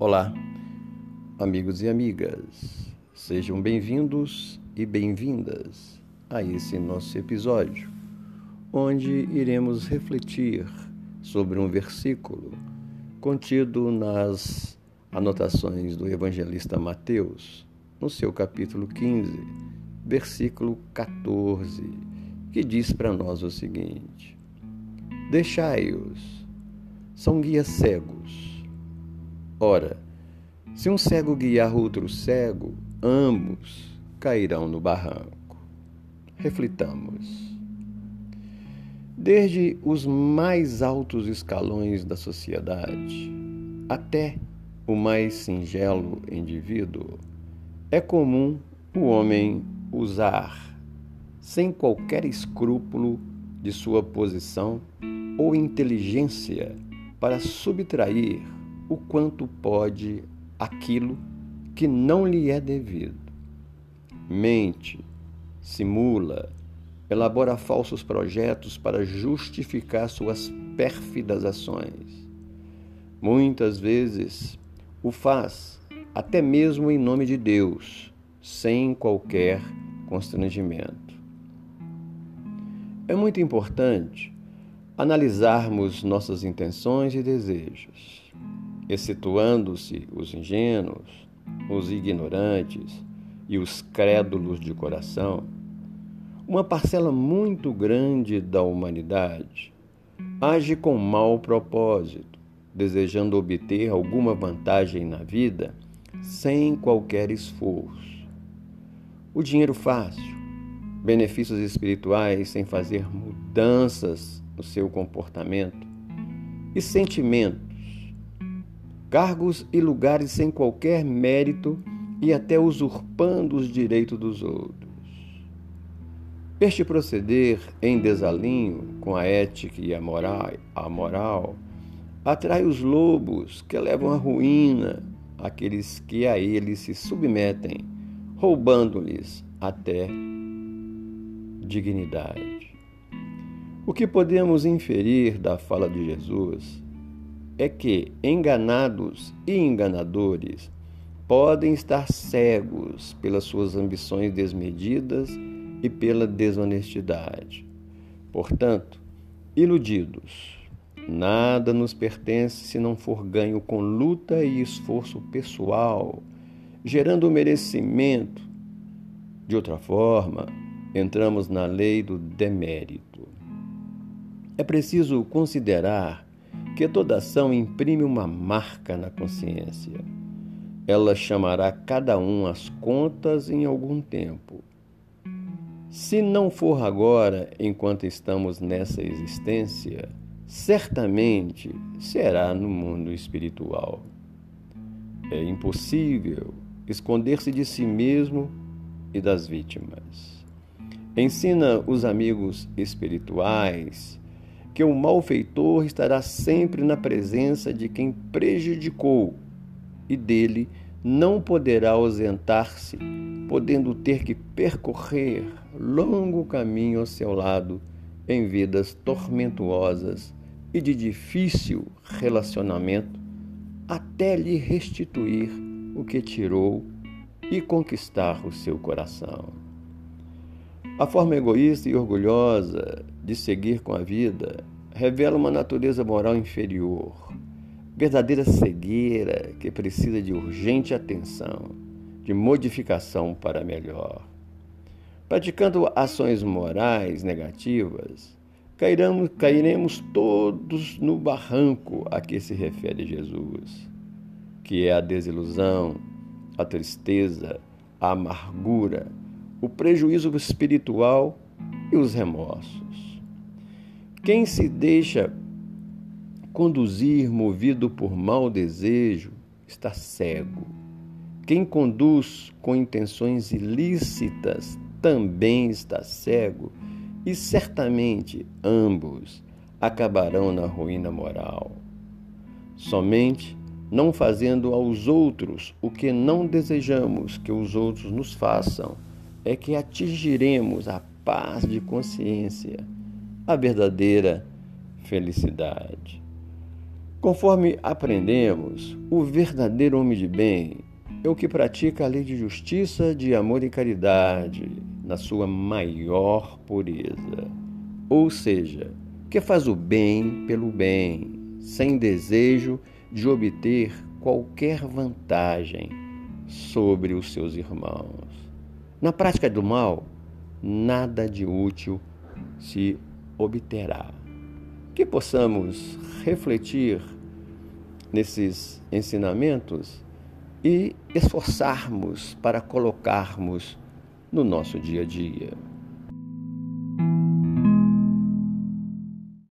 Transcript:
Olá, amigos e amigas, sejam bem-vindos e bem-vindas a esse nosso episódio, onde iremos refletir sobre um versículo contido nas anotações do evangelista Mateus, no seu capítulo 15, versículo 14, que diz para nós o seguinte: Deixai-os, são guias cegos Ora, se um cego guiar outro cego, ambos cairão no barranco. Reflitamos. Desde os mais altos escalões da sociedade até o mais singelo indivíduo, é comum o homem usar, sem qualquer escrúpulo de sua posição ou inteligência, para subtrair o quanto pode aquilo que não lhe é devido. Mente, simula, elabora falsos projetos para justificar suas pérfidas ações. Muitas vezes o faz até mesmo em nome de Deus, sem qualquer constrangimento. É muito importante analisarmos nossas intenções e desejos excetuando-se os ingênuos, os ignorantes e os crédulos de coração, uma parcela muito grande da humanidade age com mau propósito, desejando obter alguma vantagem na vida sem qualquer esforço. O dinheiro fácil, benefícios espirituais sem fazer mudanças no seu comportamento e sentimento cargos e lugares sem qualquer mérito e até usurpando os direitos dos outros. Este proceder em desalinho com a ética e a moral, a moral atrai os lobos que levam à ruína aqueles que a ele se submetem, roubando-lhes até dignidade. O que podemos inferir da fala de Jesus é que enganados e enganadores podem estar cegos pelas suas ambições desmedidas e pela desonestidade. Portanto, iludidos, nada nos pertence se não for ganho com luta e esforço pessoal, gerando merecimento. De outra forma, entramos na lei do demérito. É preciso considerar que toda ação imprime uma marca na consciência. Ela chamará cada um às contas em algum tempo. Se não for agora, enquanto estamos nessa existência, certamente será no mundo espiritual. É impossível esconder-se de si mesmo e das vítimas. Ensina os amigos espirituais que o malfeitor estará sempre na presença de quem prejudicou e dele não poderá ausentar-se, podendo ter que percorrer longo caminho ao seu lado em vidas tormentuosas e de difícil relacionamento, até lhe restituir o que tirou e conquistar o seu coração. A forma egoísta e orgulhosa de seguir com a vida revela uma natureza moral inferior, verdadeira cegueira que precisa de urgente atenção, de modificação para melhor. Praticando ações morais negativas, cairemos, cairemos todos no barranco a que se refere Jesus, que é a desilusão, a tristeza, a amargura, o prejuízo espiritual e os remorsos. Quem se deixa conduzir movido por mau desejo está cego. Quem conduz com intenções ilícitas também está cego, e certamente ambos acabarão na ruína moral. Somente não fazendo aos outros o que não desejamos que os outros nos façam é que atingiremos a paz de consciência, a verdadeira felicidade. Conforme aprendemos, o verdadeiro homem de bem é o que pratica a lei de justiça, de amor e caridade na sua maior pureza. Ou seja, que faz o bem pelo bem, sem desejo de obter qualquer vantagem sobre os seus irmãos. Na prática do mal, nada de útil se obterá. Que possamos refletir nesses ensinamentos e esforçarmos para colocarmos no nosso dia a dia.